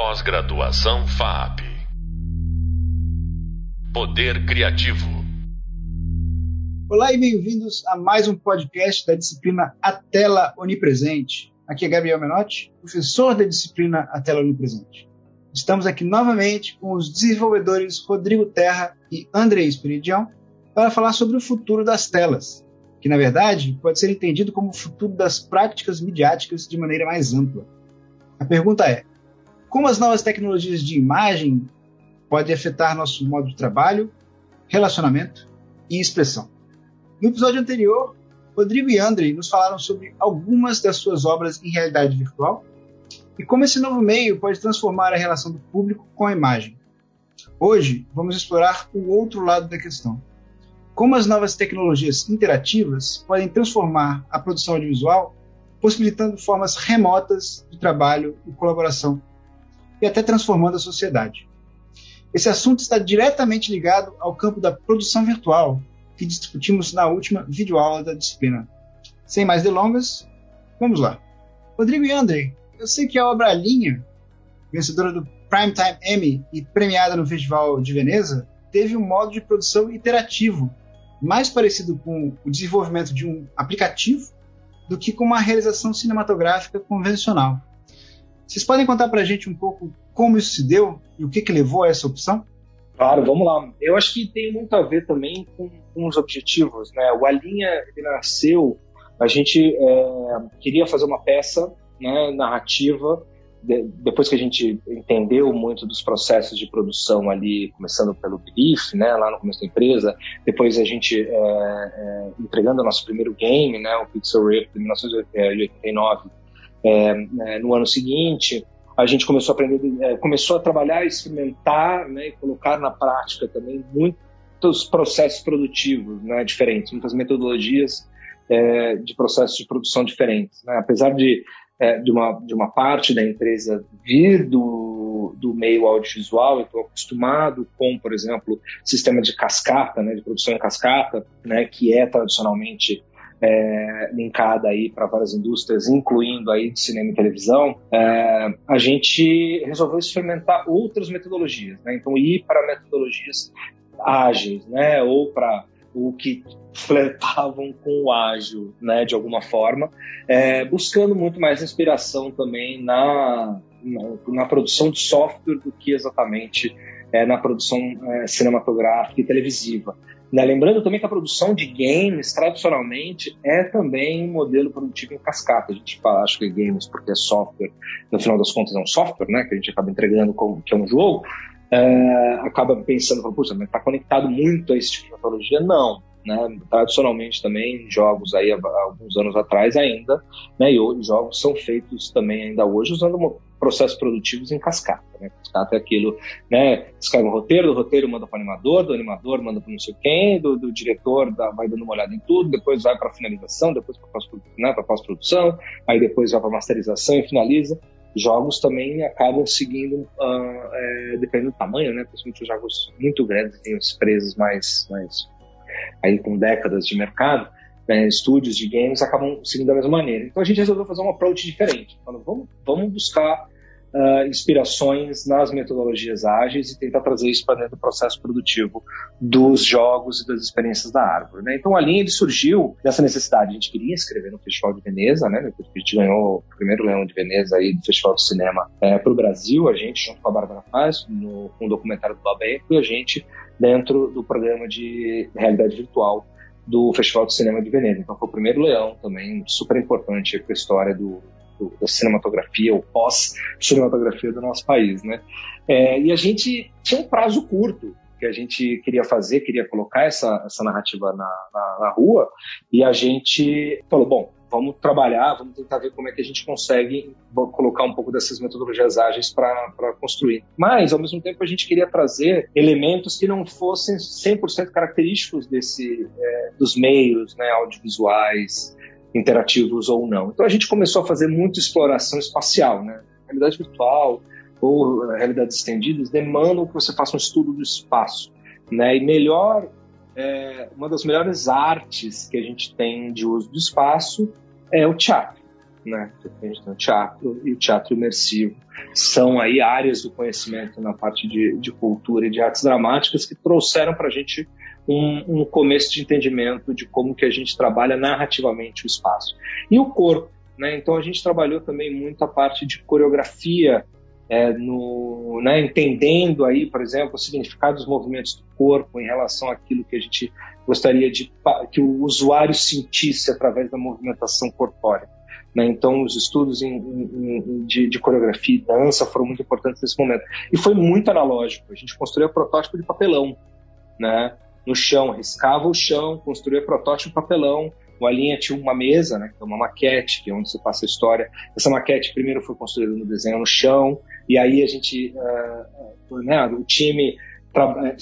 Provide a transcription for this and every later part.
Pós-graduação FAP. Poder Criativo. Olá e bem-vindos a mais um podcast da disciplina A Tela Onipresente. Aqui é Gabriel Menotti, professor da disciplina A Tela Onipresente. Estamos aqui novamente com os desenvolvedores Rodrigo Terra e André Esperidião para falar sobre o futuro das telas, que na verdade pode ser entendido como o futuro das práticas midiáticas de maneira mais ampla. A pergunta é: como as novas tecnologias de imagem podem afetar nosso modo de trabalho, relacionamento e expressão. No episódio anterior, Rodrigo e Andrei nos falaram sobre algumas das suas obras em realidade virtual e como esse novo meio pode transformar a relação do público com a imagem. Hoje, vamos explorar o outro lado da questão. Como as novas tecnologias interativas podem transformar a produção audiovisual, possibilitando formas remotas de trabalho e colaboração e até transformando a sociedade. Esse assunto está diretamente ligado ao campo da produção virtual, que discutimos na última videoaula da disciplina. Sem mais delongas, vamos lá. Rodrigo e Andrei, eu sei que a obra Linha, vencedora do Primetime Emmy e premiada no Festival de Veneza, teve um modo de produção interativo, mais parecido com o desenvolvimento de um aplicativo do que com uma realização cinematográfica convencional. Vocês podem contar para a gente um pouco como isso se deu e o que, que levou a essa opção? Claro, vamos lá. Eu acho que tem muito a ver também com, com os objetivos. Né? O Alinha ele nasceu, a gente é, queria fazer uma peça né, narrativa, de, depois que a gente entendeu muito dos processos de produção ali, começando pelo brief, né, lá no começo da empresa, depois a gente é, é, entregando o nosso primeiro game, né, o Pixel Rift de 1989, é, é, no ano seguinte, a gente começou a aprender, é, começou a trabalhar, experimentar né, e colocar na prática também muitos processos produtivos né, diferentes, muitas metodologias é, de processos de produção diferentes. Né? Apesar de, é, de, uma, de uma parte da empresa vir do, do meio audiovisual, eu estou acostumado com, por exemplo, sistema de cascata, né, de produção em cascata, né, que é tradicionalmente é, linkada aí para várias indústrias, incluindo aí de cinema e televisão, é, a gente resolveu experimentar outras metodologias, né? Então ir para metodologias ágeis, né? Ou para o que flertavam com o ágil, né? De alguma forma, é, buscando muito mais inspiração também na, na, na produção de software do que exatamente é, na produção é, cinematográfica e televisiva. Né? Lembrando também que a produção de games, tradicionalmente, é também um modelo produtivo em cascata. A gente fala, acho que games porque é software, no final das contas é um software, né? que a gente acaba entregando como que é um jogo, é, acaba pensando, puxa, mas está conectado muito a esse tipo de tecnologia? Não. Né? Tradicionalmente também, jogos aí há alguns anos atrás ainda, né? e jogos são feitos também ainda hoje usando processos produtivos em cascata. Né? Cascata é aquilo, né? Escreve um roteiro, do roteiro manda para o animador, do animador manda para não sei quem, do, do diretor dá, vai dando uma olhada em tudo, depois vai para finalização, depois para né, pós-produção, aí depois vai para masterização e finaliza. Jogos também acabam seguindo, uh, é, dependendo do tamanho, né? Principalmente os jogos muito grandes, tem as empresas mais, mais aí com décadas de mercado, né, estúdios de games acabam seguindo da mesma maneira. Então a gente resolveu fazer um approach diferente. Falando, vamos, vamos buscar uh, inspirações nas metodologias ágeis e tentar trazer isso para dentro do processo produtivo dos jogos e das experiências da árvore. Né? Então a linha ele surgiu dessa necessidade. A gente queria escrever no Festival de Veneza, né? a gente ganhou o primeiro Leão de Veneza aí do Festival de Cinema é, para o Brasil, a gente junto com a Bárbara Paz, no, com um documentário do Babeco, e a gente dentro do programa de realidade virtual do Festival de Cinema de Veneza. Então foi o primeiro leão também, super importante para a história do, do, da cinematografia, ou pós-cinematografia do nosso país, né? É, e a gente tinha um prazo curto que a gente queria fazer, queria colocar essa, essa narrativa na, na, na rua, e a gente falou, bom, vamos trabalhar, vamos tentar ver como é que a gente consegue colocar um pouco dessas metodologias ágeis para construir. Mas, ao mesmo tempo, a gente queria trazer elementos que não fossem 100% característicos desse, é, dos meios né, audiovisuais, interativos ou não. Então, a gente começou a fazer muita exploração espacial, né? Realidade virtual ou realidades estendidas demandam que você faça um estudo do espaço, né? E melhor é, uma das melhores artes que a gente tem de uso do espaço é o teatro. né? O teatro e o teatro imersivo são aí áreas do conhecimento na parte de, de cultura e de artes dramáticas que trouxeram para a gente um, um, começo de entendimento de como que a gente trabalha narrativamente o espaço. E o corpo, né? Então a gente trabalhou também muito a parte de coreografia, é, no, né, entendendo aí, por exemplo, o significado dos movimentos do corpo em relação àquilo que a gente gostaria de que o usuário sentisse através da movimentação corpórea. Né? Então, os estudos em, em, de, de, coreografia e dança foram muito importantes nesse momento. E foi muito analógico. A gente construía protótipo de papelão, né? no chão, riscava o chão, construía protótipo de papelão, o Alinha tinha uma mesa, né, é uma maquete, que é onde você passa a história. Essa maquete primeiro foi construída no desenho no chão, e aí a gente, uh, né, o time eh,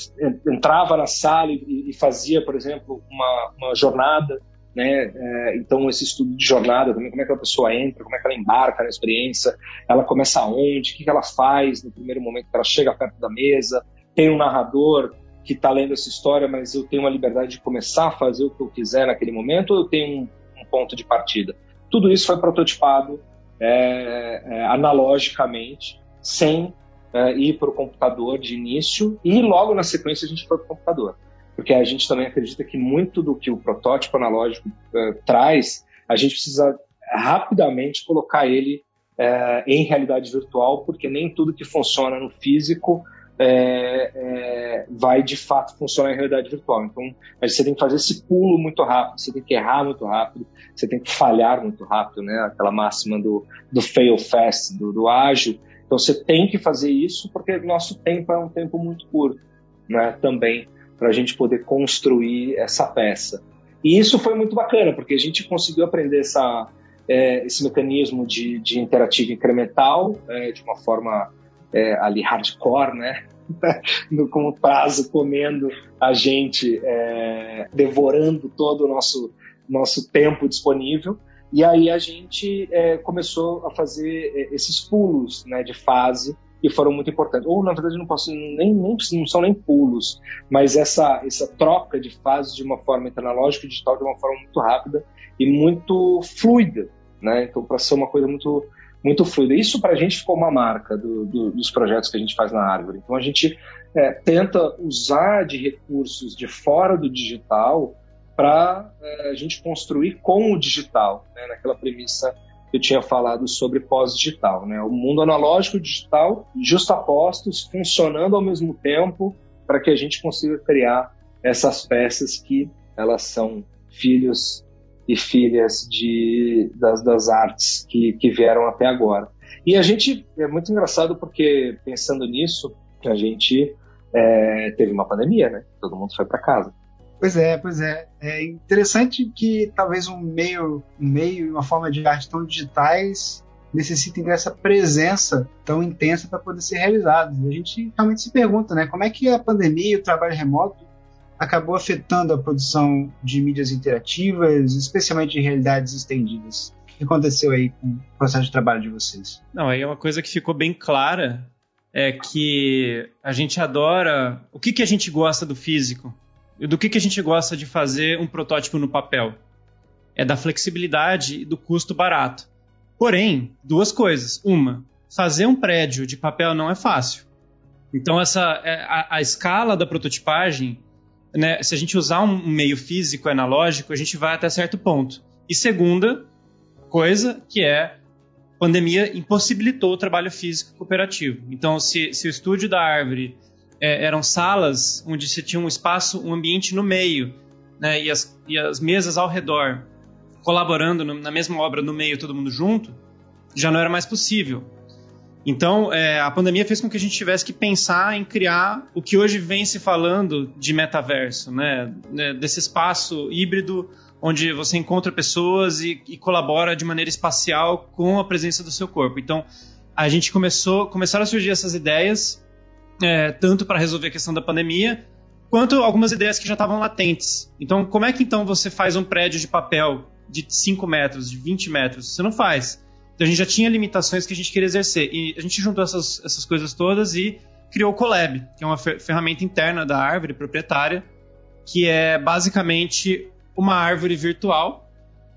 entrava na sala e, e fazia, por exemplo, uma, uma jornada, né? É, então esse estudo de jornada também, como é que a pessoa entra, como é que ela embarca na experiência, ela começa onde, o que, que ela faz no primeiro momento que ela chega perto da mesa, tem um narrador que está lendo essa história, mas eu tenho uma liberdade de começar a fazer o que eu quiser naquele momento, ou eu tenho um, um ponto de partida? Tudo isso foi prototipado é, é, analogicamente, sem é, ir para o computador de início, e logo na sequência a gente foi para o computador. Porque a gente também acredita que muito do que o protótipo analógico é, traz, a gente precisa rapidamente colocar ele é, em realidade virtual, porque nem tudo que funciona no físico é, vai de fato funcionar em realidade virtual. Então, você tem que fazer esse pulo muito rápido, você tem que errar muito rápido, você tem que falhar muito rápido, né? Aquela máxima do, do fail fast, do, do ágil. Então, você tem que fazer isso porque nosso tempo é um tempo muito curto, né? Também para a gente poder construir essa peça. E isso foi muito bacana porque a gente conseguiu aprender essa, é, esse mecanismo de, de interativo incremental é, de uma forma é, ali hardcore, né? no, com o prazo comendo a gente, é, devorando todo o nosso, nosso tempo disponível. E aí a gente é, começou a fazer é, esses pulos né, de fase que foram muito importantes. Ou, na verdade, não, posso, nem, nem, não são nem pulos, mas essa, essa troca de fases de uma forma analógica e digital de uma forma muito rápida e muito fluida. Né? Então, para ser uma coisa muito muito fluida. Isso para a gente ficou uma marca do, do, dos projetos que a gente faz na Árvore. Então a gente é, tenta usar de recursos de fora do digital para é, a gente construir com o digital, né, naquela premissa que eu tinha falado sobre pós-digital. Né, o mundo analógico e digital justapostos, funcionando ao mesmo tempo, para que a gente consiga criar essas peças que elas são filhos e filhas de, das, das artes que, que vieram até agora. E a gente, é muito engraçado porque, pensando nisso, a gente é, teve uma pandemia, né? Todo mundo foi para casa. Pois é, pois é. É interessante que talvez um meio, um meio e uma forma de arte tão digitais necessitem dessa presença tão intensa para poder ser realizados. A gente realmente se pergunta, né? Como é que a pandemia e o trabalho remoto acabou afetando a produção de mídias interativas, especialmente de realidades estendidas. O que aconteceu aí com o processo de trabalho de vocês? Não, aí é uma coisa que ficou bem clara é que a gente adora. O que, que a gente gosta do físico? Do que, que a gente gosta de fazer um protótipo no papel? É da flexibilidade e do custo barato. Porém, duas coisas. Uma, fazer um prédio de papel não é fácil. Então, essa, é, a, a escala da prototipagem né, se a gente usar um meio físico analógico, a gente vai até certo ponto. E segunda coisa, que é a pandemia impossibilitou o trabalho físico cooperativo. Então, se, se o estúdio da árvore é, eram salas onde se tinha um espaço, um ambiente no meio, né, e, as, e as mesas ao redor, colaborando no, na mesma obra no meio, todo mundo junto, já não era mais possível. Então, é, a pandemia fez com que a gente tivesse que pensar em criar o que hoje vem se falando de metaverso, né? né desse espaço híbrido onde você encontra pessoas e, e, colabora de maneira espacial com a presença do seu corpo. Então, a gente começou, começaram a surgir essas ideias, é, tanto para resolver a questão da pandemia, quanto algumas ideias que já estavam latentes. Então, como é que então você faz um prédio de papel de 5 metros, de 20 metros? Você não faz. Então a gente já tinha limitações que a gente queria exercer. E a gente juntou essas, essas coisas todas e criou o Colab, que é uma ferramenta interna da árvore proprietária, que é basicamente uma árvore virtual,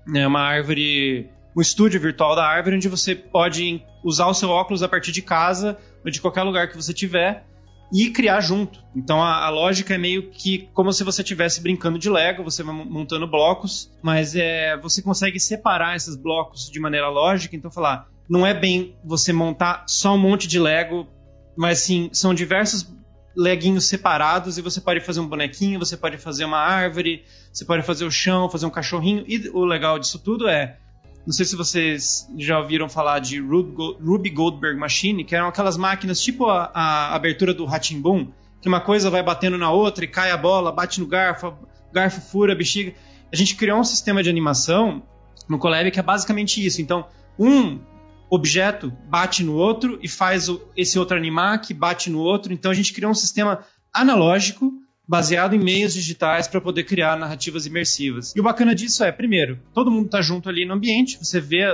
né, uma árvore um estúdio virtual da árvore onde você pode usar o seu óculos a partir de casa ou de qualquer lugar que você tiver e criar junto. Então a, a lógica é meio que como se você estivesse brincando de Lego, você vai montando blocos, mas é, você consegue separar esses blocos de maneira lógica. Então falar, não é bem você montar só um monte de Lego, mas sim são diversos leguinhos separados e você pode fazer um bonequinho, você pode fazer uma árvore, você pode fazer o chão, fazer um cachorrinho. E o legal disso tudo é não sei se vocês já ouviram falar de Ruby Goldberg Machine, que eram aquelas máquinas tipo a, a abertura do Ratimbun, que uma coisa vai batendo na outra e cai a bola, bate no garfo, garfo fura bexiga. A gente criou um sistema de animação no Colab que é basicamente isso. Então, um objeto bate no outro e faz esse outro animar que bate no outro. Então, a gente criou um sistema analógico baseado em meios digitais para poder criar narrativas imersivas. E o bacana disso é, primeiro, todo mundo está junto ali no ambiente, você vê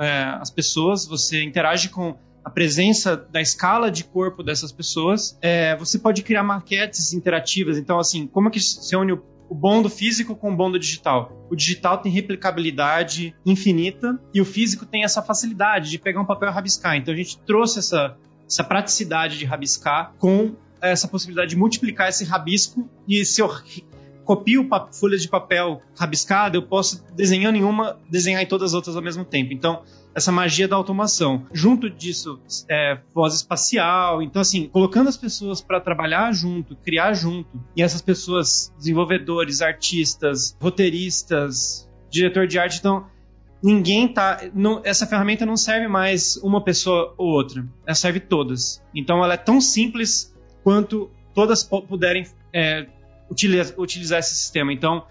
é, as pessoas, você interage com a presença da escala de corpo dessas pessoas. É, você pode criar maquetes interativas. Então, assim, como é que se une o o bom do físico com o bom do digital. O digital tem replicabilidade infinita e o físico tem essa facilidade de pegar um papel e rabiscar. Então a gente trouxe essa, essa praticidade de rabiscar com essa possibilidade de multiplicar esse rabisco e se eu copio folhas de papel rabiscada, eu posso, desenhando em uma, desenhar em todas as outras ao mesmo tempo. Então, essa magia da automação. Junto disso, é, voz espacial. Então, assim, colocando as pessoas para trabalhar junto, criar junto, e essas pessoas, desenvolvedores, artistas, roteiristas, diretor de arte, então ninguém tá. Não, essa ferramenta não serve mais uma pessoa ou outra. Ela serve todas. Então ela é tão simples quanto todas puderem é, utilizar, esse sistema. Então,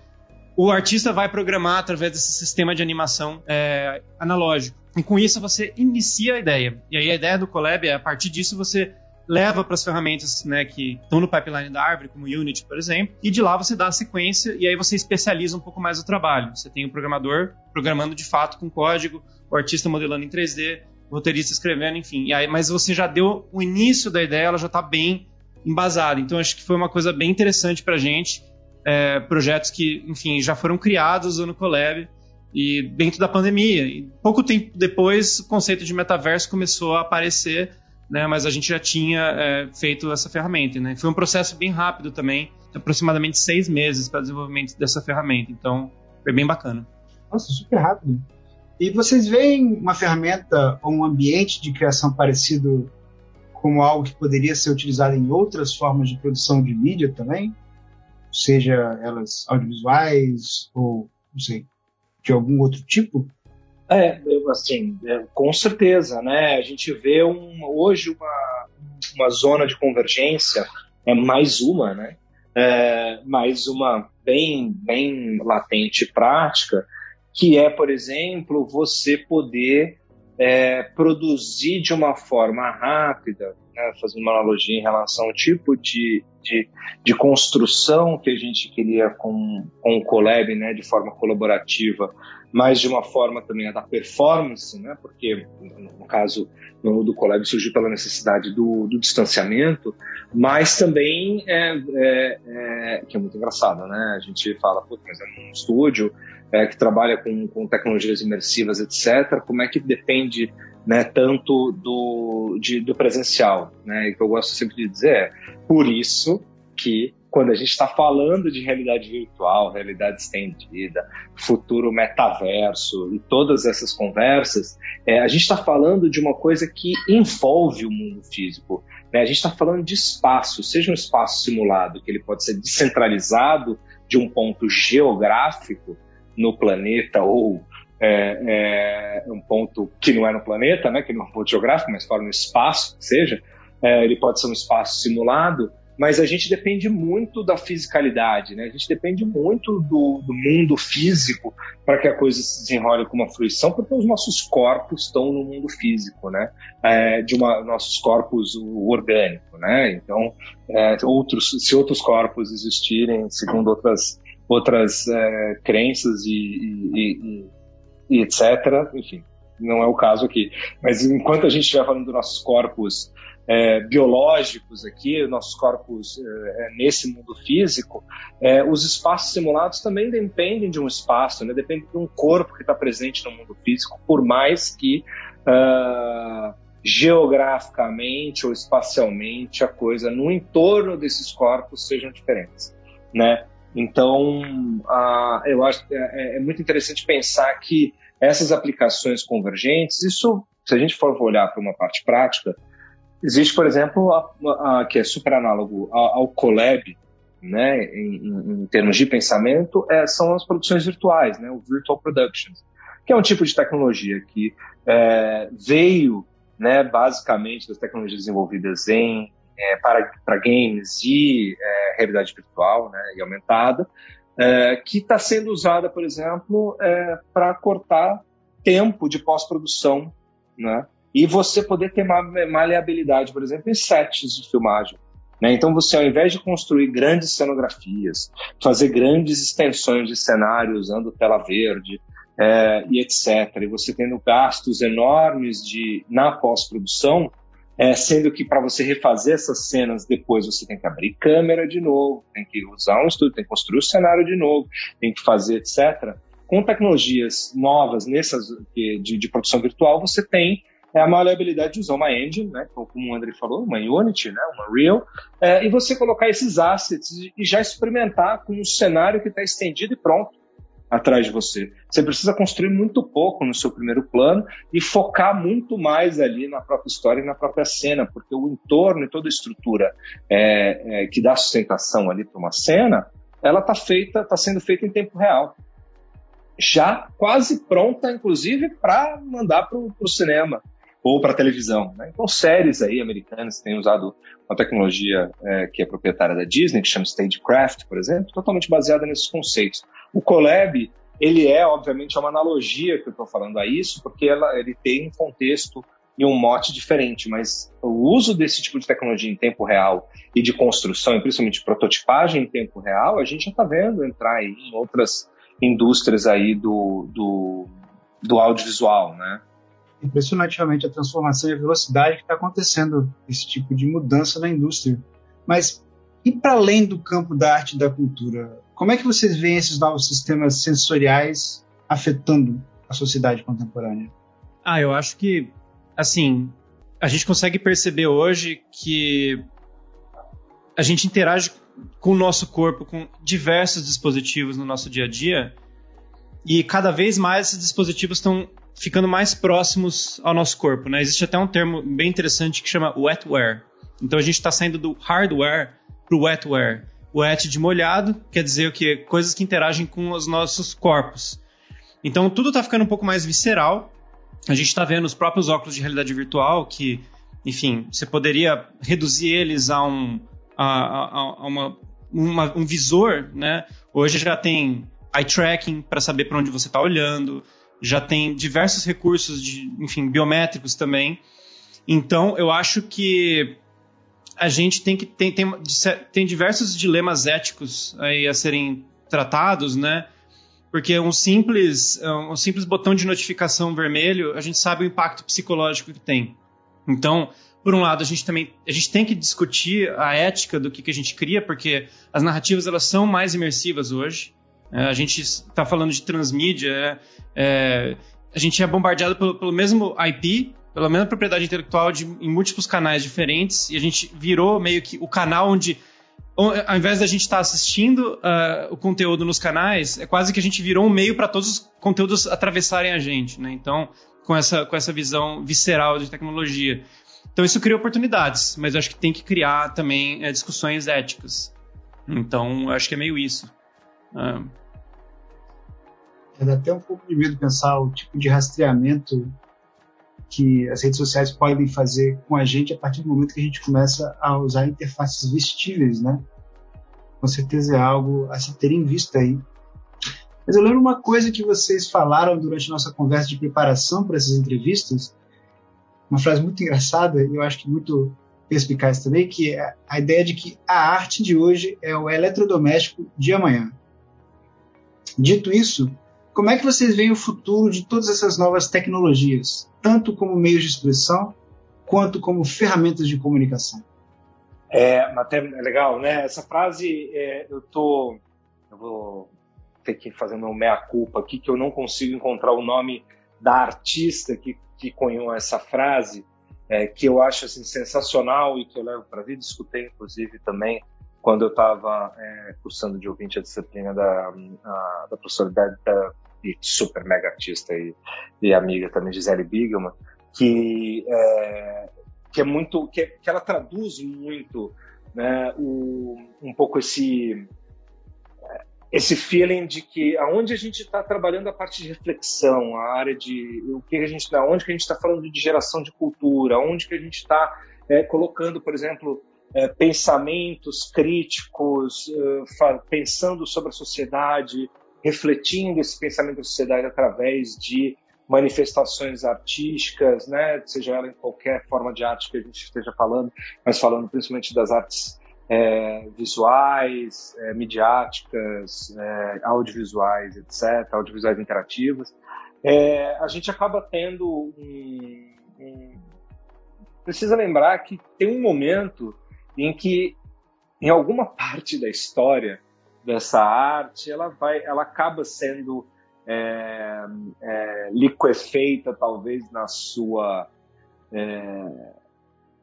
o artista vai programar através desse sistema de animação é, analógico. E com isso você inicia a ideia. E aí a ideia do Collab é, a partir disso, você leva para as ferramentas né, que estão no pipeline da árvore, como Unity, por exemplo, e de lá você dá a sequência e aí você especializa um pouco mais o trabalho. Você tem o programador programando de fato com código, o artista modelando em 3D, o roteirista escrevendo, enfim. E aí, mas você já deu o início da ideia, ela já está bem embasado. Então acho que foi uma coisa bem interessante para a gente. É, projetos que, enfim, já foram criados no Colab e dentro da pandemia. E pouco tempo depois, o conceito de metaverso começou a aparecer, né, mas a gente já tinha é, feito essa ferramenta. Né? Foi um processo bem rápido também, aproximadamente seis meses para desenvolvimento dessa ferramenta. Então, foi bem bacana. Nossa, super rápido. E vocês veem uma ferramenta ou um ambiente de criação parecido como algo que poderia ser utilizado em outras formas de produção de mídia também, seja elas audiovisuais ou, não sei, de algum outro tipo? É, assim, é, com certeza, né? A gente vê um, hoje uma, uma zona de convergência, é mais uma, né? É, mais uma bem, bem latente prática, que é, por exemplo, você poder é, produzir de uma forma rápida, né, fazendo uma analogia em relação ao tipo de, de, de construção que a gente queria com, com o Colab, né, de forma colaborativa, mas de uma forma também da performance, né, porque no caso do Colab surgiu pela necessidade do, do distanciamento, mas também é, é, é, que é muito engraçado, né? A gente fala, putz, mas é um estúdio é, que trabalha com, com tecnologias imersivas, etc. Como é que depende né, tanto do, de, do presencial, né? E o que eu gosto sempre de dizer é, por isso que quando a gente está falando de realidade virtual, realidade estendida, futuro metaverso e todas essas conversas, é, a gente está falando de uma coisa que envolve o mundo físico. Né? A gente está falando de espaço, seja um espaço simulado, que ele pode ser descentralizado de um ponto geográfico no planeta ou é, é, um ponto que não é no planeta, né, que não é um ponto geográfico, mas fora no espaço, seja, é, ele pode ser um espaço simulado, mas a gente depende muito da fisicalidade, né? A gente depende muito do, do mundo físico para que a coisa se desenrole com uma fruição, porque os nossos corpos estão no mundo físico, né? É, de uma, nossos corpos orgânicos, né? Então, é, outros, se outros corpos existirem, segundo outras outras é, crenças e, e, e, e, etc. Enfim, não é o caso aqui. Mas enquanto a gente estiver falando dos nossos corpos é, biológicos aqui, nossos corpos é, é, nesse mundo físico, é, os espaços simulados também dependem de um espaço, né? depende de um corpo que está presente no mundo físico, por mais que uh, geograficamente ou espacialmente a coisa no entorno desses corpos sejam diferentes, né? Então, uh, eu acho que é, é muito interessante pensar que essas aplicações convergentes, isso, se a gente for olhar para uma parte prática, Existe, por exemplo, a, a, que é super análogo ao, ao Colab, né, em, em, termos de pensamento, é, são as produções virtuais, né, o Virtual Productions, que é um tipo de tecnologia que é, veio né, basicamente das tecnologias desenvolvidas em, é, para, para games e é, realidade virtual né, e aumentada, é, que está sendo usada, por exemplo, é, para cortar tempo de pós-produção né, e você poder ter maleabilidade, por exemplo, em sets de filmagem. Né? Então, você, ao invés de construir grandes cenografias, fazer grandes extensões de cenário usando tela verde é, e etc., e você tendo gastos enormes de, na pós-produção, é, sendo que para você refazer essas cenas depois você tem que abrir câmera de novo, tem que usar um estúdio, tem que construir o cenário de novo, tem que fazer etc. Com tecnologias novas nessas de, de produção virtual, você tem é a maleabilidade de usar uma engine, né, como o André falou, uma Unity, né, uma Real, é, e você colocar esses assets e já experimentar com um cenário que está estendido e pronto atrás de você. Você precisa construir muito pouco no seu primeiro plano e focar muito mais ali na própria história e na própria cena, porque o entorno e toda a estrutura é, é, que dá sustentação ali para uma cena, ela está feita, está sendo feita em tempo real já quase pronta, inclusive, para mandar para o cinema ou para televisão. Né? Então, séries aí americanas têm usado uma tecnologia é, que é proprietária da Disney, que chama Stagecraft, por exemplo, totalmente baseada nesses conceitos. O Colab, ele é, obviamente, uma analogia que eu estou falando a isso, porque ela, ele tem um contexto e um mote diferente, mas o uso desse tipo de tecnologia em tempo real e de construção, e principalmente prototipagem em tempo real, a gente já está vendo entrar em outras indústrias aí do, do, do audiovisual, né? Impressionante realmente a transformação e a velocidade que está acontecendo esse tipo de mudança na indústria. Mas e para além do campo da arte e da cultura, como é que vocês veem esses novos sistemas sensoriais afetando a sociedade contemporânea? Ah, eu acho que, assim, a gente consegue perceber hoje que a gente interage com o nosso corpo, com diversos dispositivos no nosso dia a dia, e cada vez mais esses dispositivos estão ficando mais próximos ao nosso corpo. Né? Existe até um termo bem interessante que chama wetware. Então a gente está saindo do hardware para o wetware. Wet de molhado quer dizer o que? Coisas que interagem com os nossos corpos. Então tudo está ficando um pouco mais visceral. A gente está vendo os próprios óculos de realidade virtual que, enfim, você poderia reduzir eles a um, a, a, a uma, uma, um visor, né? Hoje já tem eye tracking para saber para onde você está olhando já tem diversos recursos de, enfim, biométricos também. Então, eu acho que a gente tem que tem, tem, tem diversos dilemas éticos aí a serem tratados, né? Porque um simples, um simples botão de notificação vermelho, a gente sabe o impacto psicológico que tem. Então, por um lado, a gente também a gente tem que discutir a ética do que, que a gente cria, porque as narrativas elas são mais imersivas hoje. É, a gente está falando de transmídia, é, é, a gente é bombardeado pelo, pelo, mesmo IP, pela mesma propriedade intelectual de, em múltiplos canais diferentes, e a gente virou meio que o canal onde, ao invés da gente estar tá assistindo uh, o conteúdo nos canais, é quase que a gente virou um meio para todos os conteúdos atravessarem a gente, né? Então, com essa, com essa visão visceral de tecnologia. Então, isso cria oportunidades, mas acho que tem que criar também é, discussões éticas. Então, acho que é meio isso. É. Dá até um pouco de medo pensar o tipo de rastreamento que as redes sociais podem fazer com a gente a partir do momento que a gente começa a usar interfaces vestíveis, né? Com certeza é algo a se ter em vista aí. Mas eu lembro uma coisa que vocês falaram durante nossa conversa de preparação para essas entrevistas, uma frase muito engraçada e eu acho que muito perspicaz também, que é a ideia de que a arte de hoje é o eletrodoméstico de amanhã. Dito isso, Como é que vocês veem o futuro de todas essas novas tecnologias, tanto como meios de expressão, quanto como ferramentas de comunicação? É, até legal, né? Essa frase, é, eu tô, eu vou ter que fazer meu meia culpa aqui que eu não consigo encontrar o nome da artista que que cunhou essa frase, é, que eu acho assim sensacional e que eu levo para a vida. Escutei inclusive também quando eu estava é, cursando de ouvinte a disciplina da, a, da professora da, da super mega artista e, e amiga também Gisele Bigelman, que é, que é muito que, que ela traduz muito né, o, um pouco esse esse feeling de que aonde a gente está trabalhando a parte de reflexão, a área de o que a gente está, onde que a gente está falando de geração de cultura, onde que a gente está é, colocando, por exemplo, é, pensamentos críticos, é, pensando sobre a sociedade, refletindo esse pensamento da sociedade através de manifestações artísticas, né, seja ela em qualquer forma de arte que a gente esteja falando, mas falando principalmente das artes é, visuais, é, midiáticas, é, audiovisuais, etc., audiovisuais interativas, é, a gente acaba tendo um, um, Precisa lembrar que tem um momento em que, em alguma parte da história dessa arte, ela, vai, ela acaba sendo é, é, liquefeita, talvez, na sua. É,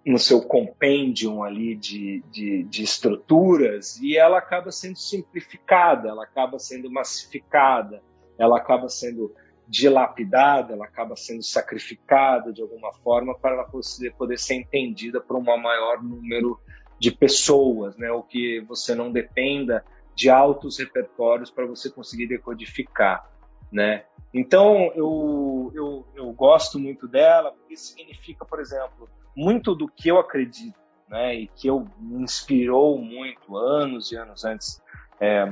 no seu compêndio ali de, de, de, estruturas e ela acaba sendo simplificada, ela acaba sendo massificada, ela acaba sendo dilapidada, ela acaba sendo sacrificada de alguma forma para ela poder, poder ser entendida por um maior número de pessoas, né? O que você não dependa de altos repertórios para você conseguir decodificar, né? Então eu, eu, eu gosto muito dela porque significa, por exemplo, muito do que eu acredito, né, e que eu me inspirou muito anos e anos antes é,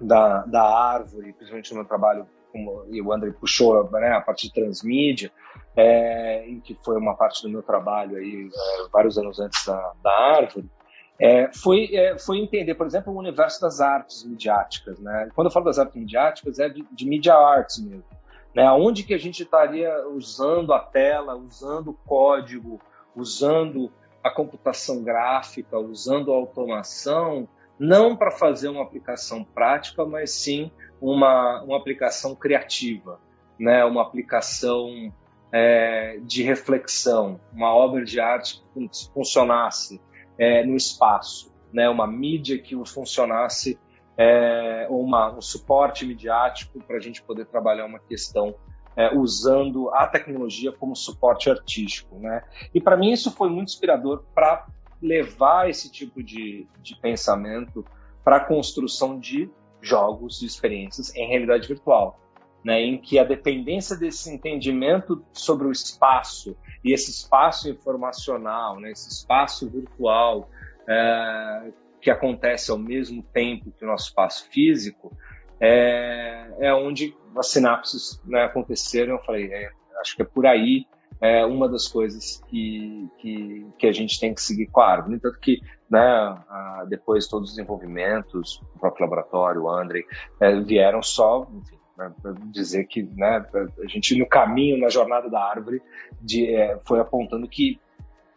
da, da árvore, principalmente no meu trabalho, como, e o André puxou né, a parte de transmídia, é, que foi uma parte do meu trabalho aí é, vários anos antes da, da árvore, é, foi, é, foi entender, por exemplo, o universo das artes midiáticas. Né? Quando eu falo das artes midiáticas, é de, de media arts mesmo. Né? Onde que a gente estaria usando a tela, usando o código, usando a computação gráfica, usando a automação, não para fazer uma aplicação prática, mas sim uma, uma aplicação criativa, né? uma aplicação é, de reflexão, uma obra de arte que funcionasse é, no espaço, né? uma mídia que funcionasse, é, uma, um suporte midiático para a gente poder trabalhar uma questão é, usando a tecnologia como suporte artístico. Né? E para mim isso foi muito inspirador para levar esse tipo de, de pensamento para a construção de jogos e experiências em realidade virtual. Né, em que a dependência desse entendimento sobre o espaço e esse espaço informacional, né, esse espaço virtual é, que acontece ao mesmo tempo que o nosso espaço físico, é, é onde as sinapses né, aconteceram. Eu falei, é, acho que é por aí é uma das coisas que, que, que, a gente tem que seguir com a. No entanto que, né, depois todos os desenvolvimentos, o próprio laboratório, o André, vieram só, enfim, dizer que né, a gente no caminho, na jornada da árvore, de, é, foi apontando que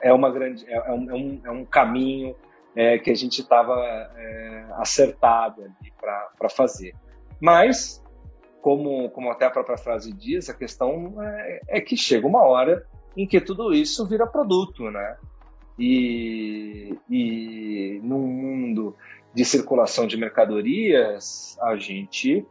é uma grande, é, é um, é um, é caminho é, que a gente estava é, acertado ali para fazer. Mas, como, como até a própria frase diz, a questão é, é que chega uma hora em que tudo isso vira produto, né? E, e num mundo de circulação de mercadorias, a gente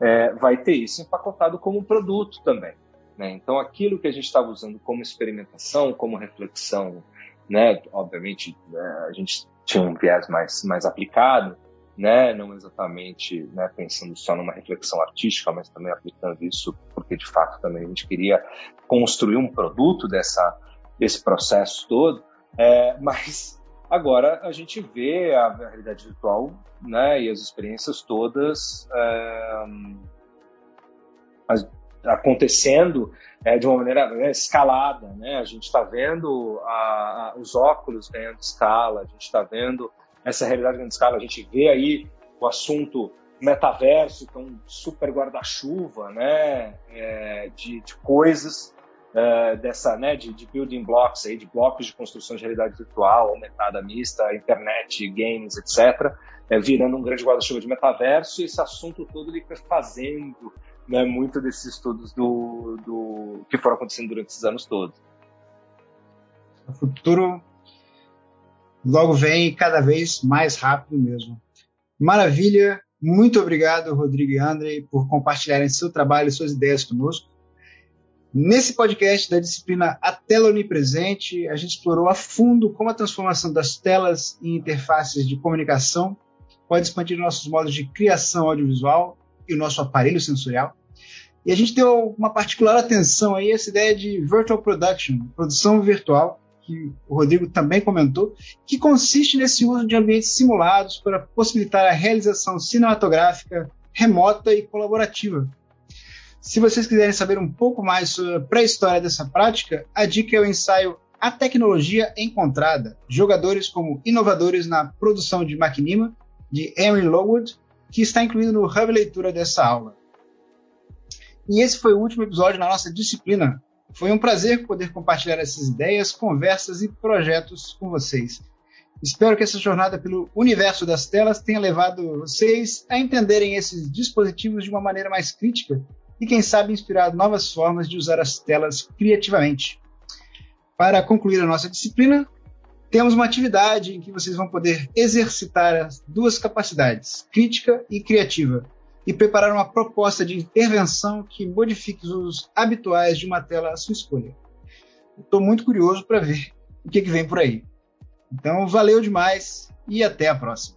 é, vai ter isso empacotado como produto também. Né? Então, aquilo que a gente estava usando como experimentação, como reflexão, né? obviamente né, a gente tinha um viés mais, mais aplicado, né, não exatamente né, pensando só numa reflexão artística, mas também aplicando isso porque de fato também a gente queria construir um produto dessa, desse processo todo, é, mas agora a gente vê a, realidade virtual né, e as experiências todas é, acontecendo é, de uma maneira né, escalada, né? A gente está vendo a, a, os óculos ganhando escala, a gente está vendo essa realidade grande escala. A gente vê aí o assunto metaverso, que é um super guarda-chuva né, é, de, de, coisas é, dessa, né, de, de, building blocks, aí, de blocos de construção de realidade virtual, aumentada mista, internet, games, etc., é, virando um grande guarda-chuva de metaverso, e esse assunto todo ele foi fazendo né, muito desses estudos do, do, que foram acontecendo durante esses anos todos. O futuro logo vem cada vez mais rápido mesmo. Maravilha, muito obrigado, Rodrigo e André, por compartilharem seu trabalho e suas ideias conosco. Nesse podcast da disciplina A Tela Onipresente, a gente explorou a fundo como a transformação das telas em interfaces de comunicação pode expandir nossos modos de criação audiovisual e o nosso aparelho sensorial. E a gente deu uma particular atenção aí a essa ideia de virtual production, produção virtual, que o Rodrigo também comentou, que consiste nesse uso de ambientes simulados para possibilitar a realização cinematográfica remota e colaborativa. Se vocês quiserem saber um pouco mais sobre a pré-história dessa prática, a dica é o ensaio A Tecnologia Encontrada, jogadores como inovadores na produção de Maquinima, de Henry Lowood, que está incluído no hub leitura dessa aula. E esse foi o último episódio na nossa disciplina, foi um prazer poder compartilhar essas ideias, conversas e projetos com vocês. Espero que essa jornada pelo universo das telas tenha levado vocês a entenderem esses dispositivos de uma maneira mais crítica e, quem sabe, inspirado novas formas de usar as telas criativamente. Para concluir a nossa disciplina, temos uma atividade em que vocês vão poder exercitar as duas capacidades, crítica e criativa, e preparar uma proposta de intervenção que modifique os usos habituais de uma tela à sua escolha. Estou muito curioso para ver o que, que vem por aí. Então, valeu demais e até a próxima.